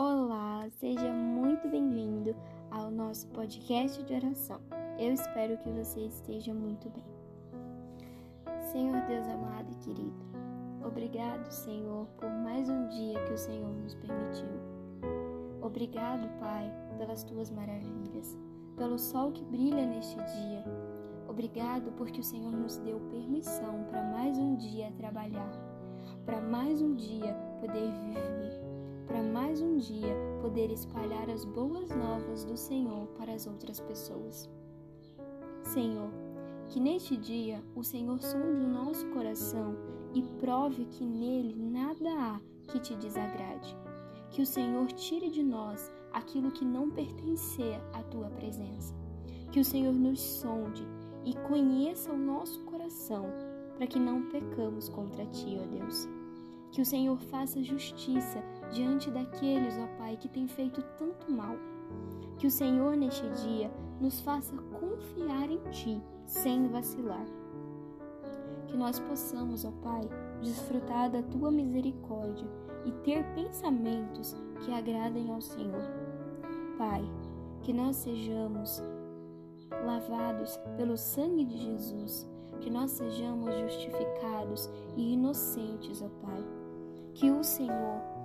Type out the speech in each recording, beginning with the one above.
Olá, seja muito bem-vindo ao nosso podcast de oração. Eu espero que você esteja muito bem. Senhor Deus amado e querido, obrigado, Senhor, por mais um dia que o Senhor nos permitiu. Obrigado, Pai, pelas tuas maravilhas, pelo sol que brilha neste dia. Obrigado porque o Senhor nos deu permissão para mais um dia trabalhar, para mais um dia poder viver para mais um dia poder espalhar as boas novas do Senhor para as outras pessoas. Senhor, que neste dia o Senhor sonde o nosso coração e prove que nele nada há que te desagrade. Que o Senhor tire de nós aquilo que não pertencer à tua presença. Que o Senhor nos sonde e conheça o nosso coração, para que não pecamos contra ti, ó Deus. Que o Senhor faça justiça diante daqueles, ó Pai, que têm feito tanto mal. Que o Senhor, neste dia, nos faça confiar em Ti, sem vacilar. Que nós possamos, ó Pai, desfrutar da Tua misericórdia e ter pensamentos que agradem ao Senhor. Pai, que nós sejamos lavados pelo sangue de Jesus, que nós sejamos justificados e inocentes, ó Pai. Que o Senhor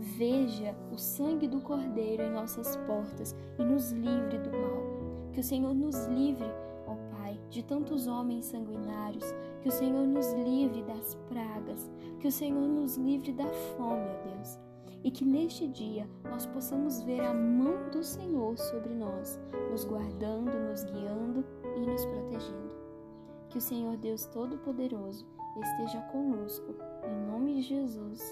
veja o sangue do Cordeiro em nossas portas e nos livre do mal. Que o Senhor nos livre, ó Pai, de tantos homens sanguinários. Que o Senhor nos livre das pragas. Que o Senhor nos livre da fome, ó Deus. E que neste dia nós possamos ver a mão do Senhor sobre nós, nos guardando, nos guiando e nos protegendo. Que o Senhor Deus Todo-Poderoso esteja conosco. Em nome de Jesus.